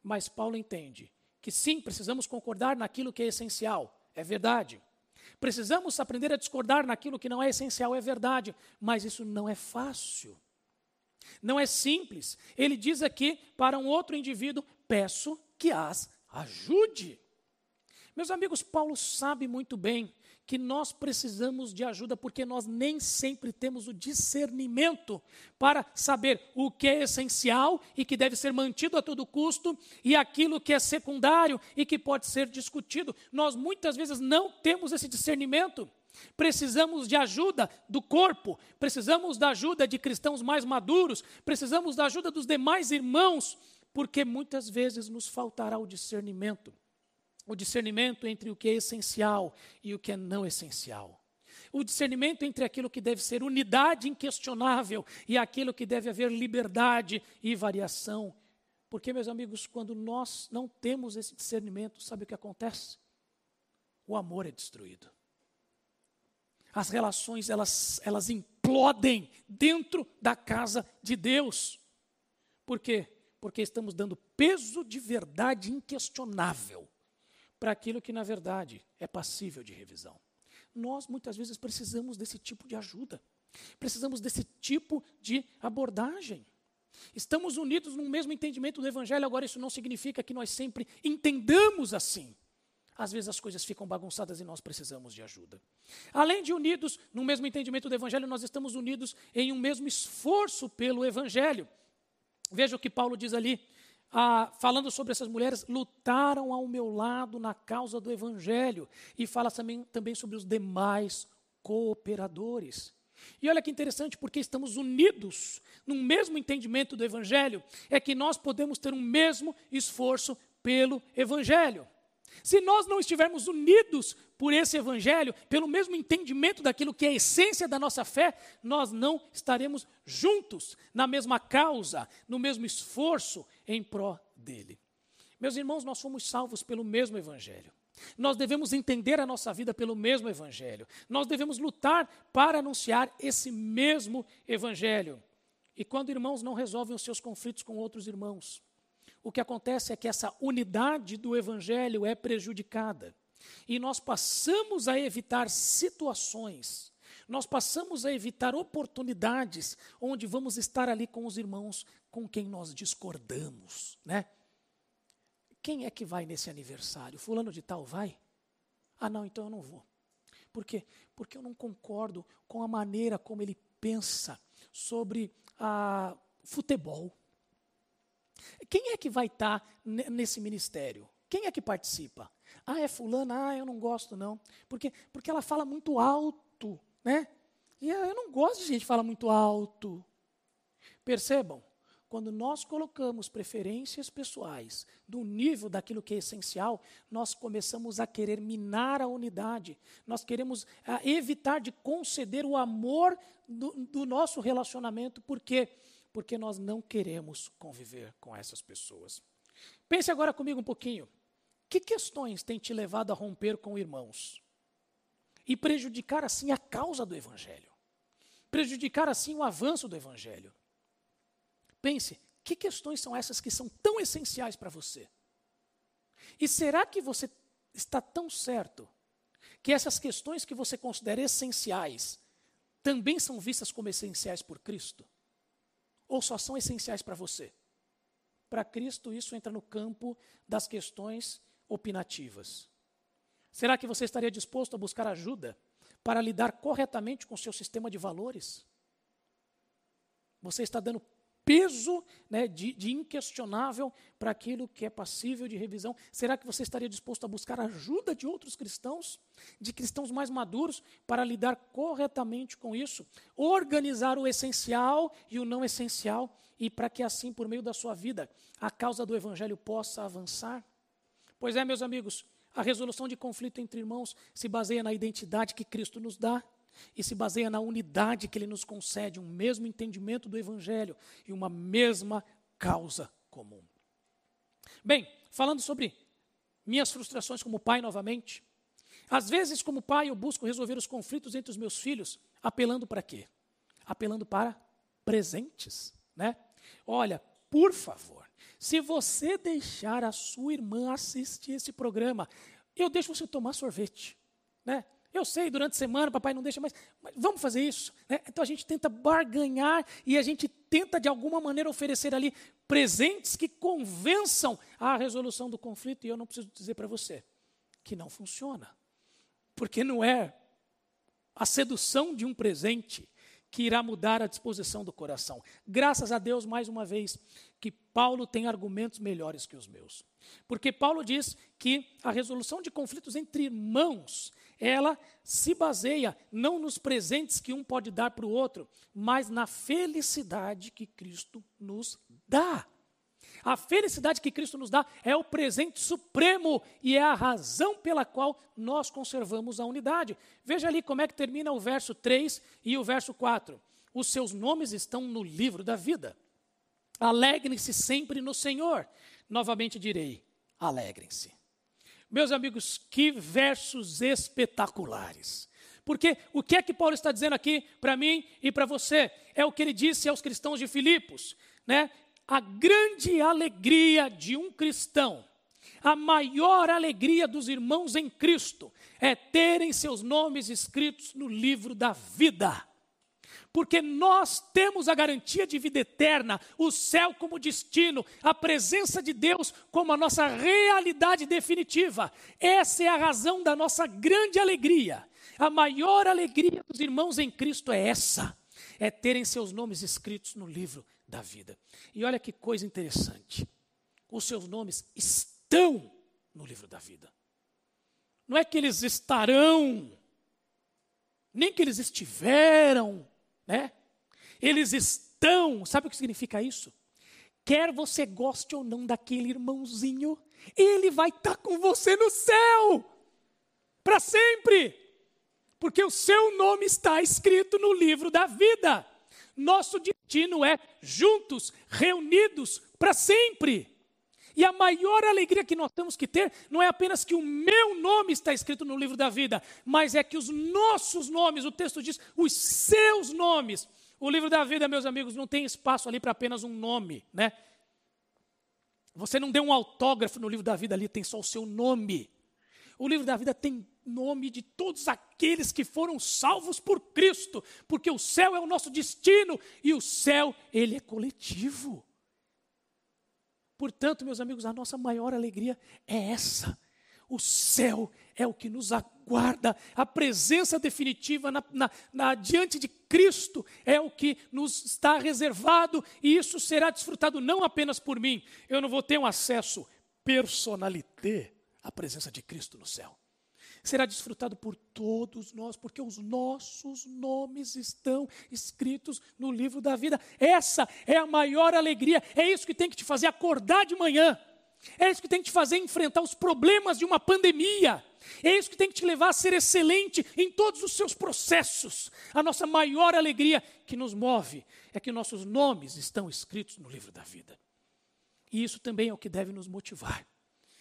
[SPEAKER 1] Mas Paulo entende que sim, precisamos concordar naquilo que é essencial, é verdade. Precisamos aprender a discordar naquilo que não é essencial, é verdade, mas isso não é fácil. Não é simples. Ele diz aqui para um outro indivíduo: peço que as ajude. Meus amigos, Paulo sabe muito bem que nós precisamos de ajuda porque nós nem sempre temos o discernimento para saber o que é essencial e que deve ser mantido a todo custo e aquilo que é secundário e que pode ser discutido. Nós muitas vezes não temos esse discernimento. Precisamos de ajuda do corpo, precisamos da ajuda de cristãos mais maduros, precisamos da ajuda dos demais irmãos, porque muitas vezes nos faltará o discernimento o discernimento entre o que é essencial e o que é não essencial. O discernimento entre aquilo que deve ser unidade inquestionável e aquilo que deve haver liberdade e variação. Porque, meus amigos, quando nós não temos esse discernimento, sabe o que acontece? O amor é destruído. As relações, elas, elas implodem dentro da casa de Deus. Por quê? Porque estamos dando peso de verdade inquestionável para aquilo que, na verdade, é passível de revisão. Nós, muitas vezes, precisamos desse tipo de ajuda, precisamos desse tipo de abordagem. Estamos unidos no mesmo entendimento do Evangelho, agora isso não significa que nós sempre entendamos assim. Às vezes as coisas ficam bagunçadas e nós precisamos de ajuda. Além de unidos no mesmo entendimento do Evangelho, nós estamos unidos em um mesmo esforço pelo Evangelho. Veja o que Paulo diz ali ah, falando sobre essas mulheres, lutaram ao meu lado na causa do Evangelho. E fala também, também sobre os demais cooperadores. E olha que interessante, porque estamos unidos no mesmo entendimento do Evangelho, é que nós podemos ter um mesmo esforço pelo Evangelho. Se nós não estivermos unidos por esse evangelho, pelo mesmo entendimento daquilo que é a essência da nossa fé, nós não estaremos juntos na mesma causa, no mesmo esforço em pró dele. Meus irmãos, nós fomos salvos pelo mesmo evangelho. Nós devemos entender a nossa vida pelo mesmo evangelho. Nós devemos lutar para anunciar esse mesmo evangelho. E quando irmãos não resolvem os seus conflitos com outros irmãos, o que acontece é que essa unidade do evangelho é prejudicada. E nós passamos a evitar situações, nós passamos a evitar oportunidades onde vamos estar ali com os irmãos com quem nós discordamos, né? Quem é que vai nesse aniversário? Fulano de tal vai? Ah, não, então eu não vou. Por quê? Porque eu não concordo com a maneira como ele pensa sobre a futebol. Quem é que vai estar tá nesse ministério? Quem é que participa? Ah, é fulana? Ah, eu não gosto não. Porque, porque ela fala muito alto, né? E eu não gosto de gente que fala muito alto. Percebam, quando nós colocamos preferências pessoais do nível daquilo que é essencial, nós começamos a querer minar a unidade. Nós queremos ah, evitar de conceder o amor do, do nosso relacionamento, porque porque nós não queremos conviver com essas pessoas. Pense agora comigo um pouquinho. Que questões têm te levado a romper com irmãos? E prejudicar assim a causa do Evangelho? prejudicar assim o avanço do Evangelho. Pense, que questões são essas que são tão essenciais para você? E será que você está tão certo que essas questões que você considera essenciais também são vistas como essenciais por Cristo? Ou só são essenciais para você? Para Cristo, isso entra no campo das questões opinativas. Será que você estaria disposto a buscar ajuda para lidar corretamente com seu sistema de valores? Você está dando peso né, de, de inquestionável para aquilo que é passível de revisão. Será que você estaria disposto a buscar ajuda de outros cristãos, de cristãos mais maduros, para lidar corretamente com isso? Organizar o essencial e o não essencial, e para que assim, por meio da sua vida, a causa do evangelho possa avançar? Pois é, meus amigos, a resolução de conflito entre irmãos se baseia na identidade que Cristo nos dá e se baseia na unidade que ele nos concede, um mesmo entendimento do Evangelho e uma mesma causa comum. Bem, falando sobre minhas frustrações como pai novamente, às vezes, como pai, eu busco resolver os conflitos entre os meus filhos, apelando para quê? Apelando para presentes, né? Olha, por favor, se você deixar a sua irmã assistir esse programa, eu deixo você tomar sorvete, né? Eu sei, durante a semana papai não deixa, mas, mas vamos fazer isso. Né? Então a gente tenta barganhar e a gente tenta de alguma maneira oferecer ali presentes que convençam a resolução do conflito. E eu não preciso dizer para você que não funciona. Porque não é a sedução de um presente que irá mudar a disposição do coração. Graças a Deus, mais uma vez, que Paulo tem argumentos melhores que os meus. Porque Paulo diz que a resolução de conflitos entre irmãos ela se baseia não nos presentes que um pode dar para o outro, mas na felicidade que Cristo nos dá. A felicidade que Cristo nos dá é o presente supremo e é a razão pela qual nós conservamos a unidade. Veja ali como é que termina o verso 3 e o verso 4. Os seus nomes estão no livro da vida. Alegrem-se sempre no Senhor. Novamente direi: alegrem-se. Meus amigos, que versos espetaculares. Porque o que é que Paulo está dizendo aqui para mim e para você? É o que ele disse aos cristãos de Filipos, né? A grande alegria de um cristão, a maior alegria dos irmãos em Cristo é terem seus nomes escritos no livro da vida porque nós temos a garantia de vida eterna, o céu como destino, a presença de Deus como a nossa realidade definitiva. Essa é a razão da nossa grande alegria. A maior alegria dos irmãos em Cristo é essa: é terem seus nomes escritos no livro da vida. E olha que coisa interessante. Os seus nomes estão no livro da vida. Não é que eles estarão, nem que eles estiveram, né? Eles estão, sabe o que significa isso? Quer você goste ou não daquele irmãozinho, ele vai estar tá com você no céu, para sempre, porque o seu nome está escrito no livro da vida. Nosso destino é juntos, reunidos para sempre. E a maior alegria que nós temos que ter não é apenas que o meu nome está escrito no livro da vida, mas é que os nossos nomes, o texto diz, os seus nomes. O livro da vida, meus amigos, não tem espaço ali para apenas um nome, né? Você não deu um autógrafo no livro da vida ali, tem só o seu nome. O livro da vida tem nome de todos aqueles que foram salvos por Cristo, porque o céu é o nosso destino e o céu, ele é coletivo. Portanto, meus amigos, a nossa maior alegria é essa. O céu é o que nos aguarda, a presença definitiva na, na, na, diante de Cristo é o que nos está reservado, e isso será desfrutado não apenas por mim, eu não vou ter um acesso personalité à presença de Cristo no céu será desfrutado por todos nós, porque os nossos nomes estão escritos no livro da vida. Essa é a maior alegria, é isso que tem que te fazer acordar de manhã, é isso que tem que te fazer enfrentar os problemas de uma pandemia. É isso que tem que te levar a ser excelente em todos os seus processos. A nossa maior alegria que nos move é que nossos nomes estão escritos no livro da vida. E isso também é o que deve nos motivar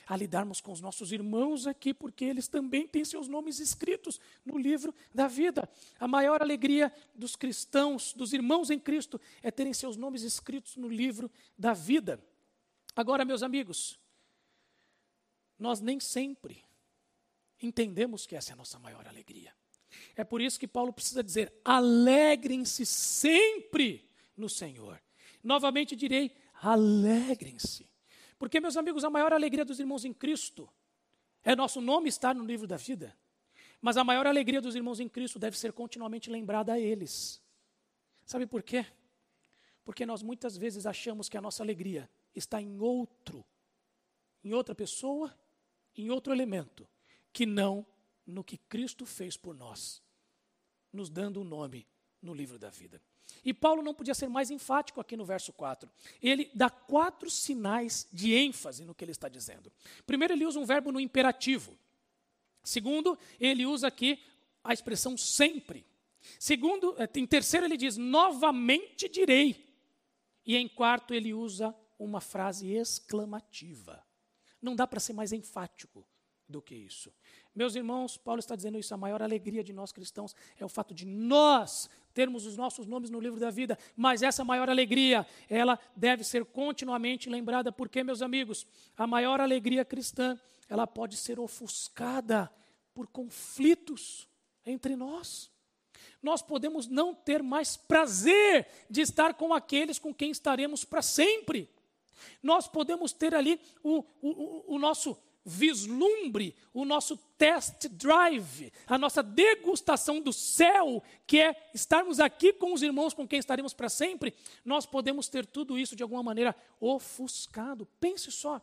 [SPEAKER 1] a lidarmos com os nossos irmãos aqui, porque eles também têm seus nomes escritos no livro da vida. A maior alegria dos cristãos, dos irmãos em Cristo, é terem seus nomes escritos no livro da vida. Agora, meus amigos, nós nem sempre entendemos que essa é a nossa maior alegria. É por isso que Paulo precisa dizer: alegrem-se sempre no Senhor. Novamente direi: alegrem-se. Porque, meus amigos, a maior alegria dos irmãos em Cristo é nosso nome estar no livro da vida. Mas a maior alegria dos irmãos em Cristo deve ser continuamente lembrada a eles. Sabe por quê? Porque nós muitas vezes achamos que a nossa alegria está em outro, em outra pessoa, em outro elemento, que não no que Cristo fez por nós, nos dando um nome no livro da vida. E Paulo não podia ser mais enfático aqui no verso 4. Ele dá quatro sinais de ênfase no que ele está dizendo. Primeiro, ele usa um verbo no imperativo. Segundo, ele usa aqui a expressão sempre. Segundo, eh, em terceiro, ele diz: novamente direi. E em quarto, ele usa uma frase exclamativa. Não dá para ser mais enfático do que isso. Meus irmãos, Paulo está dizendo isso, a maior alegria de nós cristãos é o fato de nós termos os nossos nomes no livro da vida, mas essa maior alegria, ela deve ser continuamente lembrada, porque, meus amigos, a maior alegria cristã, ela pode ser ofuscada por conflitos entre nós. Nós podemos não ter mais prazer de estar com aqueles com quem estaremos para sempre. Nós podemos ter ali o, o, o nosso vislumbre o nosso test drive, a nossa degustação do céu, que é estarmos aqui com os irmãos com quem estaremos para sempre, nós podemos ter tudo isso de alguma maneira ofuscado. Pense só,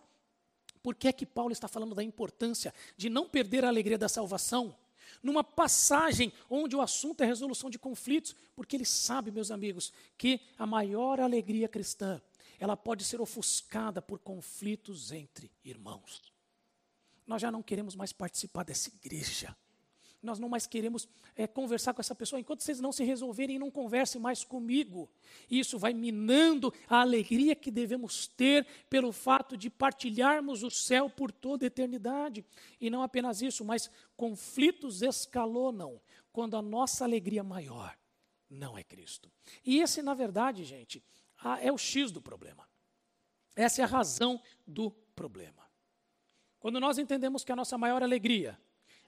[SPEAKER 1] por que é que Paulo está falando da importância de não perder a alegria da salvação? Numa passagem onde o assunto é resolução de conflitos, porque ele sabe, meus amigos, que a maior alegria cristã, ela pode ser ofuscada por conflitos entre irmãos nós já não queremos mais participar dessa igreja. Nós não mais queremos é, conversar com essa pessoa enquanto vocês não se resolverem não conversem mais comigo. Isso vai minando a alegria que devemos ter pelo fato de partilharmos o céu por toda a eternidade. E não apenas isso, mas conflitos escalonam quando a nossa alegria maior não é Cristo. E esse, na verdade, gente, é o X do problema. Essa é a razão do problema. Quando nós entendemos que a nossa maior alegria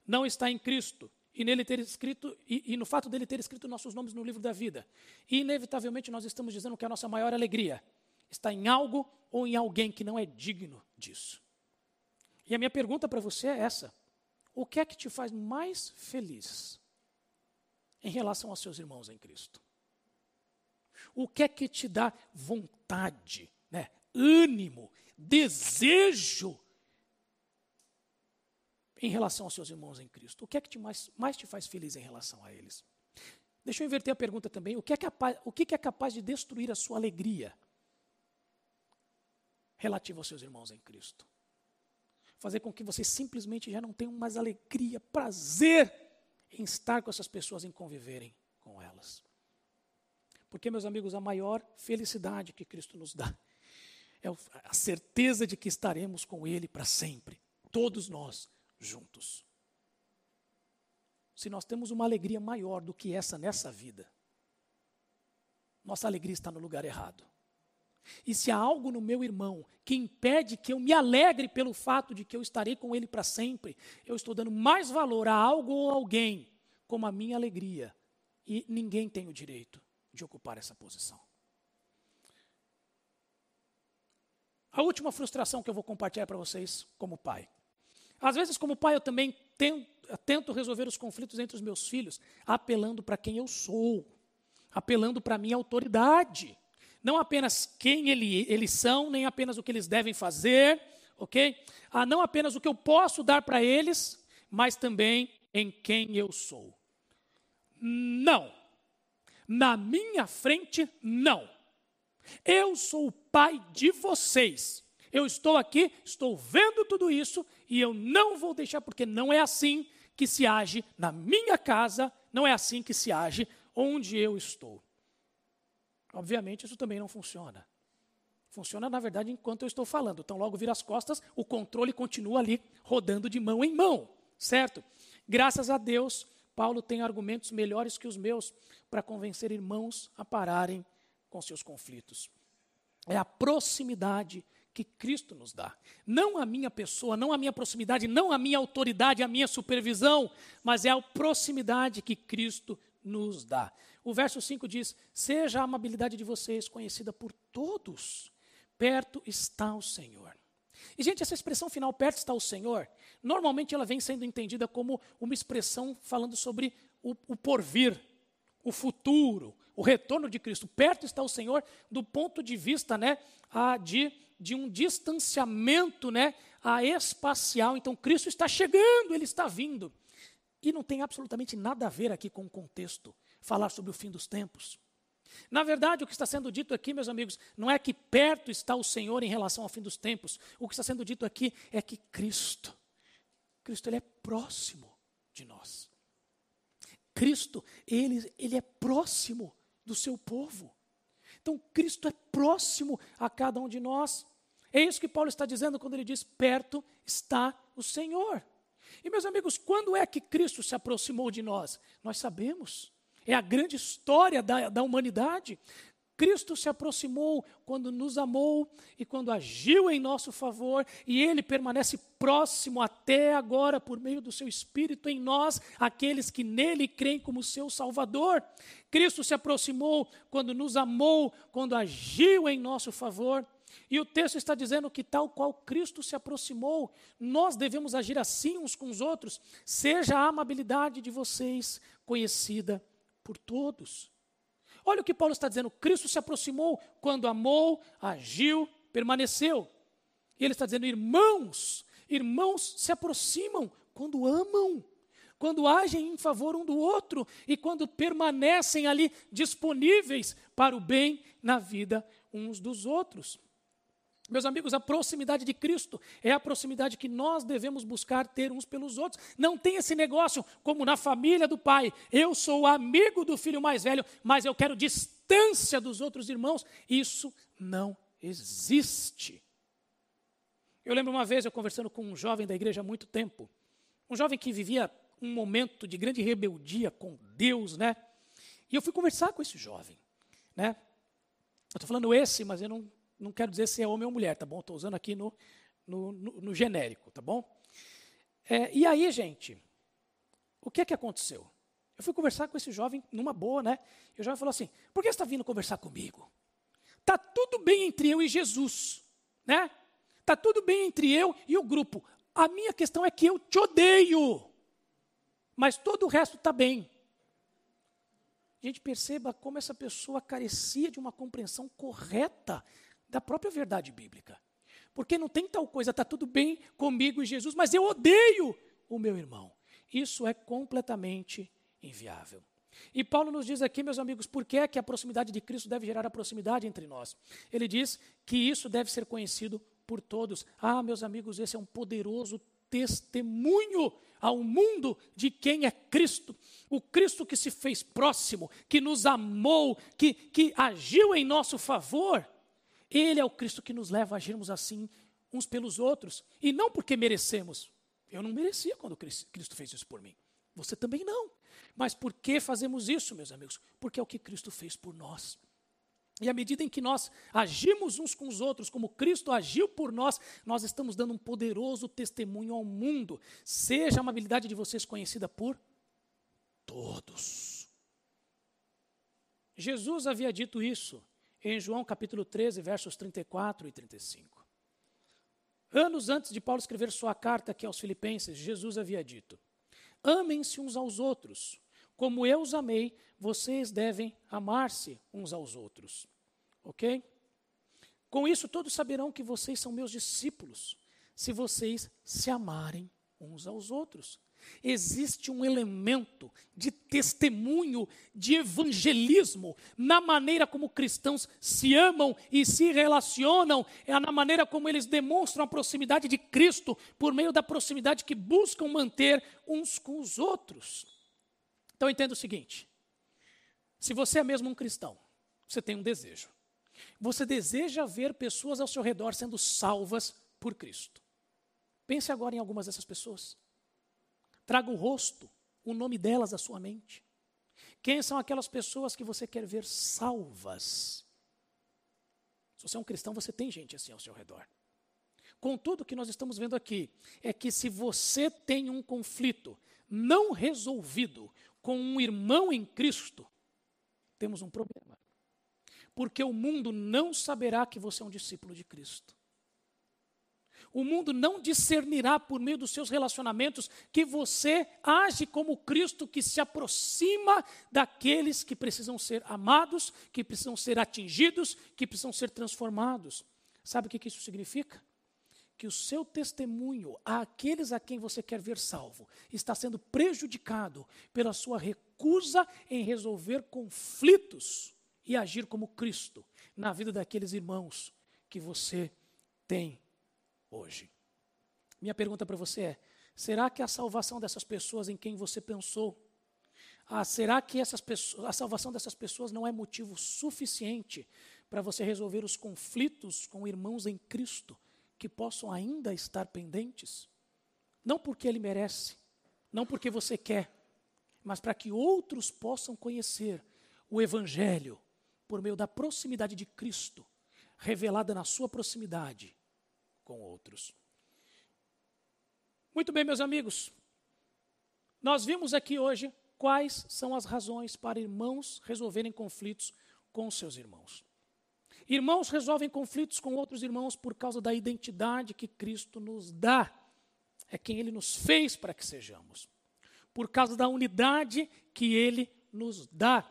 [SPEAKER 1] não está em Cristo e nele ter escrito e, e, no fato dele ter escrito nossos nomes no livro da vida, inevitavelmente nós estamos dizendo que a nossa maior alegria está em algo ou em alguém que não é digno disso. E a minha pergunta para você é essa: o que é que te faz mais feliz em relação aos seus irmãos em Cristo? O que é que te dá vontade, né, ânimo, desejo em relação aos seus irmãos em Cristo? O que é que te mais, mais te faz feliz em relação a eles? Deixa eu inverter a pergunta também. O que é capaz, o que é capaz de destruir a sua alegria relativa aos seus irmãos em Cristo? Fazer com que você simplesmente já não tenham mais alegria, prazer em estar com essas pessoas, em conviverem com elas. Porque, meus amigos, a maior felicidade que Cristo nos dá é a certeza de que estaremos com Ele para sempre, todos nós, juntos. Se nós temos uma alegria maior do que essa nessa vida, nossa alegria está no lugar errado. E se há algo no meu irmão que impede que eu me alegre pelo fato de que eu estarei com ele para sempre, eu estou dando mais valor a algo ou alguém como a minha alegria. E ninguém tem o direito de ocupar essa posição. A última frustração que eu vou compartilhar para vocês como pai. Às vezes, como pai, eu também tento, resolver os conflitos entre os meus filhos, apelando para quem eu sou, apelando para a minha autoridade. Não apenas quem ele, eles são, nem apenas o que eles devem fazer, ok? Ah, não apenas o que eu posso dar para eles, mas também em quem eu sou. Não. Na minha frente, não. Eu sou o pai de vocês. Eu estou aqui, estou vendo tudo isso e eu não vou deixar, porque não é assim que se age na minha casa, não é assim que se age onde eu estou. Obviamente, isso também não funciona. Funciona, na verdade, enquanto eu estou falando. Então, logo vira as costas, o controle continua ali, rodando de mão em mão, certo? Graças a Deus, Paulo tem argumentos melhores que os meus para convencer irmãos a pararem com seus conflitos. É a proximidade que Cristo nos dá. Não a minha pessoa, não a minha proximidade, não a minha autoridade, a minha supervisão, mas é a proximidade que Cristo nos dá. O verso 5 diz: Seja a amabilidade de vocês conhecida por todos perto está o Senhor. E, gente, essa expressão final, perto está o Senhor, normalmente ela vem sendo entendida como uma expressão falando sobre o, o porvir, o futuro, o retorno de Cristo. Perto está o Senhor do ponto de vista né, a, de, de um distanciamento né, a espacial. Então, Cristo está chegando, ele está vindo. E não tem absolutamente nada a ver aqui com o contexto, falar sobre o fim dos tempos. Na verdade, o que está sendo dito aqui, meus amigos, não é que perto está o Senhor em relação ao fim dos tempos. O que está sendo dito aqui é que Cristo, Cristo ele é próximo de nós. Cristo, ele, ele é próximo do seu povo. Então, Cristo é próximo a cada um de nós. É isso que Paulo está dizendo quando ele diz: perto está o Senhor. E, meus amigos, quando é que Cristo se aproximou de nós? Nós sabemos. É a grande história da, da humanidade. Cristo se aproximou quando nos amou e quando agiu em nosso favor, e Ele permanece próximo até agora por meio do Seu Espírito em nós, aqueles que nele creem como seu Salvador. Cristo se aproximou quando nos amou, quando agiu em nosso favor. E o texto está dizendo que, tal qual Cristo se aproximou, nós devemos agir assim uns com os outros, seja a amabilidade de vocês conhecida por todos. Olha o que Paulo está dizendo: Cristo se aproximou quando amou, agiu, permaneceu. E ele está dizendo: irmãos, irmãos se aproximam quando amam, quando agem em favor um do outro e quando permanecem ali disponíveis para o bem na vida uns dos outros. Meus amigos, a proximidade de Cristo é a proximidade que nós devemos buscar ter uns pelos outros. Não tem esse negócio como na família do pai. Eu sou amigo do filho mais velho, mas eu quero distância dos outros irmãos. Isso não existe. Eu lembro uma vez eu conversando com um jovem da igreja há muito tempo. Um jovem que vivia um momento de grande rebeldia com Deus, né? E eu fui conversar com esse jovem, né? Eu estou falando esse, mas eu não não quero dizer se é homem ou mulher, tá bom? Estou usando aqui no, no, no, no genérico, tá bom? É, e aí, gente, o que é que aconteceu? Eu fui conversar com esse jovem numa boa, né? E o jovem falou assim: por que você está vindo conversar comigo? Tá tudo bem entre eu e Jesus, né? Tá tudo bem entre eu e o grupo. A minha questão é que eu te odeio, mas todo o resto está bem. A gente perceba como essa pessoa carecia de uma compreensão correta da própria verdade bíblica. Porque não tem tal coisa, está tudo bem comigo e Jesus, mas eu odeio o meu irmão. Isso é completamente inviável. E Paulo nos diz aqui, meus amigos, por que, é que a proximidade de Cristo deve gerar a proximidade entre nós. Ele diz que isso deve ser conhecido por todos. Ah, meus amigos, esse é um poderoso testemunho ao mundo de quem é Cristo. O Cristo que se fez próximo, que nos amou, que, que agiu em nosso favor. Ele é o Cristo que nos leva a agirmos assim uns pelos outros. E não porque merecemos. Eu não merecia quando Cristo fez isso por mim. Você também não. Mas por que fazemos isso, meus amigos? Porque é o que Cristo fez por nós. E à medida em que nós agimos uns com os outros, como Cristo agiu por nós, nós estamos dando um poderoso testemunho ao mundo. Seja a amabilidade de vocês conhecida por todos. Jesus havia dito isso em João capítulo 13, versos 34 e 35. Anos antes de Paulo escrever sua carta aqui aos Filipenses, Jesus havia dito: Amem-se uns aos outros. Como eu os amei, vocês devem amar-se uns aos outros. Ok? Com isso, todos saberão que vocês são meus discípulos, se vocês se amarem uns aos outros existe um elemento de testemunho, de evangelismo, na maneira como cristãos se amam e se relacionam, é na maneira como eles demonstram a proximidade de Cristo, por meio da proximidade que buscam manter uns com os outros. Então entenda o seguinte: se você é mesmo um cristão, você tem um desejo. Você deseja ver pessoas ao seu redor sendo salvas por Cristo. Pense agora em algumas dessas pessoas. Traga o rosto, o nome delas à sua mente. Quem são aquelas pessoas que você quer ver salvas? Se você é um cristão, você tem gente assim ao seu redor. Contudo, o que nós estamos vendo aqui é que se você tem um conflito não resolvido com um irmão em Cristo, temos um problema. Porque o mundo não saberá que você é um discípulo de Cristo. O mundo não discernirá por meio dos seus relacionamentos que você age como Cristo que se aproxima daqueles que precisam ser amados, que precisam ser atingidos, que precisam ser transformados. Sabe o que isso significa? Que o seu testemunho àqueles a quem você quer ver salvo está sendo prejudicado pela sua recusa em resolver conflitos e agir como Cristo na vida daqueles irmãos que você tem hoje. Minha pergunta para você é: será que a salvação dessas pessoas em quem você pensou, ah, será que essas pessoas, a salvação dessas pessoas não é motivo suficiente para você resolver os conflitos com irmãos em Cristo que possam ainda estar pendentes? Não porque ele merece, não porque você quer, mas para que outros possam conhecer o Evangelho por meio da proximidade de Cristo, revelada na sua proximidade com outros. Muito bem, meus amigos, nós vimos aqui hoje quais são as razões para irmãos resolverem conflitos com seus irmãos. Irmãos resolvem conflitos com outros irmãos por causa da identidade que Cristo nos dá. É quem Ele nos fez para que sejamos. Por causa da unidade que Ele nos dá.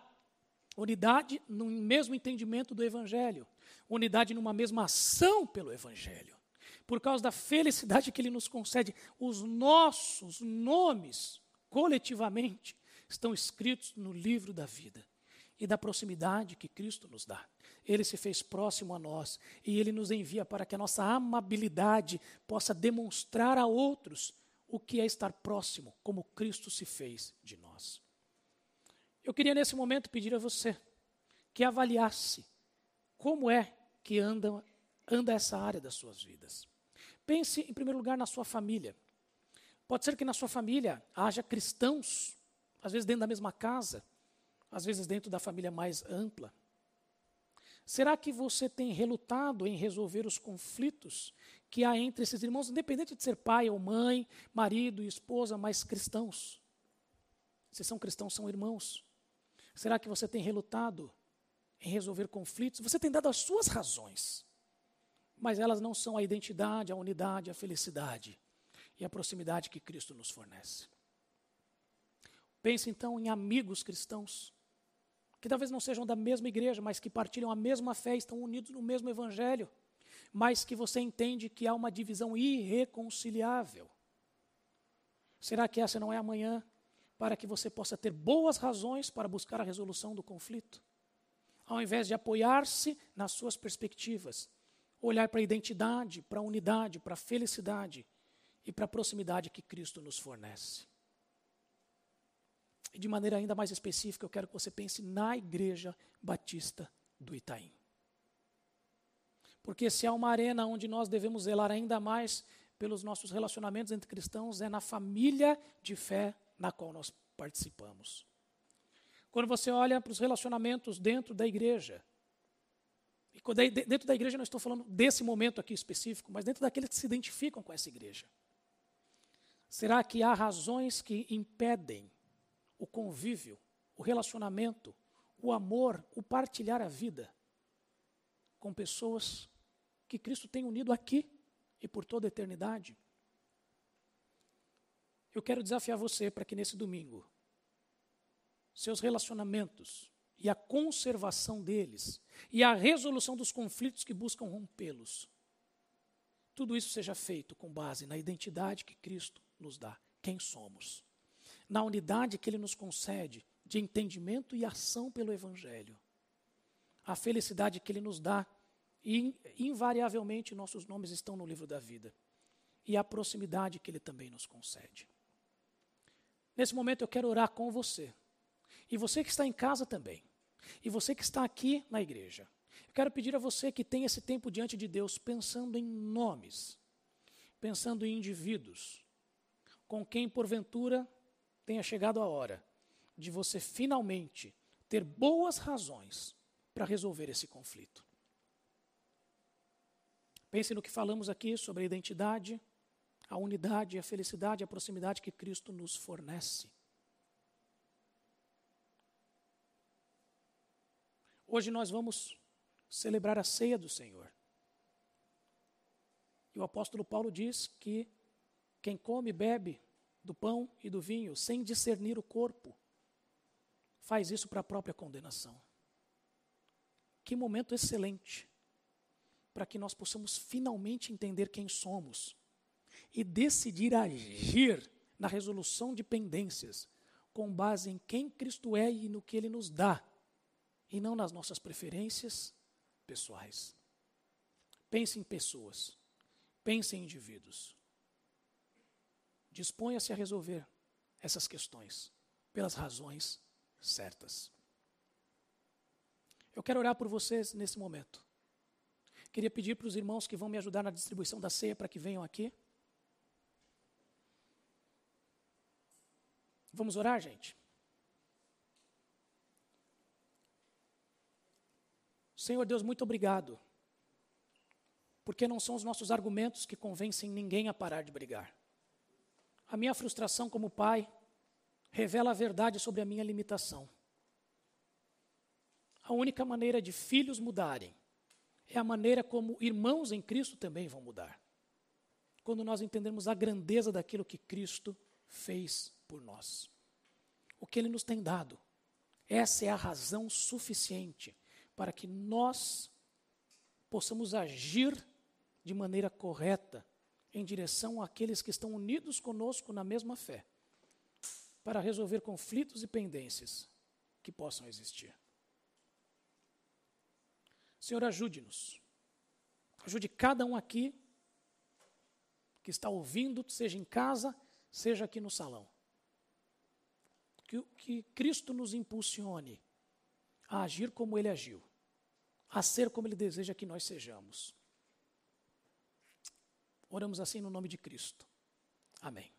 [SPEAKER 1] Unidade no mesmo entendimento do Evangelho. Unidade numa mesma ação pelo Evangelho por causa da felicidade que Ele nos concede, os nossos nomes, coletivamente, estão escritos no livro da vida e da proximidade que Cristo nos dá. Ele se fez próximo a nós e Ele nos envia para que a nossa amabilidade possa demonstrar a outros o que é estar próximo, como Cristo se fez de nós. Eu queria nesse momento pedir a você que avaliasse como é que anda, anda essa área das suas vidas. Pense, em primeiro lugar, na sua família. Pode ser que na sua família haja cristãos, às vezes dentro da mesma casa, às vezes dentro da família mais ampla. Será que você tem relutado em resolver os conflitos que há entre esses irmãos, independente de ser pai ou mãe, marido e esposa, mas cristãos? Se são cristãos, são irmãos. Será que você tem relutado em resolver conflitos? Você tem dado as suas razões mas elas não são a identidade, a unidade, a felicidade e a proximidade que Cristo nos fornece. Pense então em amigos cristãos, que talvez não sejam da mesma igreja, mas que partilham a mesma fé, estão unidos no mesmo evangelho, mas que você entende que há uma divisão irreconciliável. Será que essa não é amanhã para que você possa ter boas razões para buscar a resolução do conflito? Ao invés de apoiar-se nas suas perspectivas, olhar para a identidade, para a unidade, para a felicidade e para a proximidade que Cristo nos fornece. E de maneira ainda mais específica, eu quero que você pense na Igreja Batista do Itaim. Porque se há uma arena onde nós devemos zelar ainda mais pelos nossos relacionamentos entre cristãos, é na família de fé na qual nós participamos. Quando você olha para os relacionamentos dentro da igreja, e dentro da igreja não estou falando desse momento aqui específico, mas dentro daqueles que se identificam com essa igreja. Será que há razões que impedem o convívio, o relacionamento, o amor, o partilhar a vida com pessoas que Cristo tem unido aqui e por toda a eternidade? Eu quero desafiar você para que nesse domingo seus relacionamentos e a conservação deles e a resolução dos conflitos que buscam rompê-los. Tudo isso seja feito com base na identidade que Cristo nos dá, quem somos, na unidade que Ele nos concede de entendimento e ação pelo Evangelho, a felicidade que Ele nos dá e invariavelmente nossos nomes estão no livro da vida e a proximidade que Ele também nos concede. Nesse momento eu quero orar com você e você que está em casa também. E você que está aqui na igreja. Quero pedir a você que tenha esse tempo diante de Deus pensando em nomes, pensando em indivíduos, com quem porventura tenha chegado a hora de você finalmente ter boas razões para resolver esse conflito. Pense no que falamos aqui sobre a identidade, a unidade, a felicidade, a proximidade que Cristo nos fornece. Hoje nós vamos celebrar a ceia do Senhor. E o apóstolo Paulo diz que quem come e bebe do pão e do vinho sem discernir o corpo, faz isso para a própria condenação. Que momento excelente para que nós possamos finalmente entender quem somos e decidir agir na resolução de pendências com base em quem Cristo é e no que Ele nos dá, e não nas nossas preferências pessoais. Pense em pessoas, pense em indivíduos. Disponha-se a resolver essas questões pelas razões certas. Eu quero orar por vocês nesse momento. Queria pedir para os irmãos que vão me ajudar na distribuição da ceia para que venham aqui. Vamos orar, gente? Senhor Deus, muito obrigado. Porque não são os nossos argumentos que convencem ninguém a parar de brigar. A minha frustração como pai revela a verdade sobre a minha limitação. A única maneira de filhos mudarem é a maneira como irmãos em Cristo também vão mudar. Quando nós entendemos a grandeza daquilo que Cristo fez por nós. O que Ele nos tem dado. Essa é a razão suficiente para que nós possamos agir de maneira correta em direção àqueles que estão unidos conosco na mesma fé, para resolver conflitos e pendências que possam existir. Senhor, ajude-nos. Ajude cada um aqui que está ouvindo, seja em casa, seja aqui no salão. Que, que Cristo nos impulsione a agir como Ele agiu, a ser como Ele deseja que nós sejamos. Oramos assim no nome de Cristo. Amém.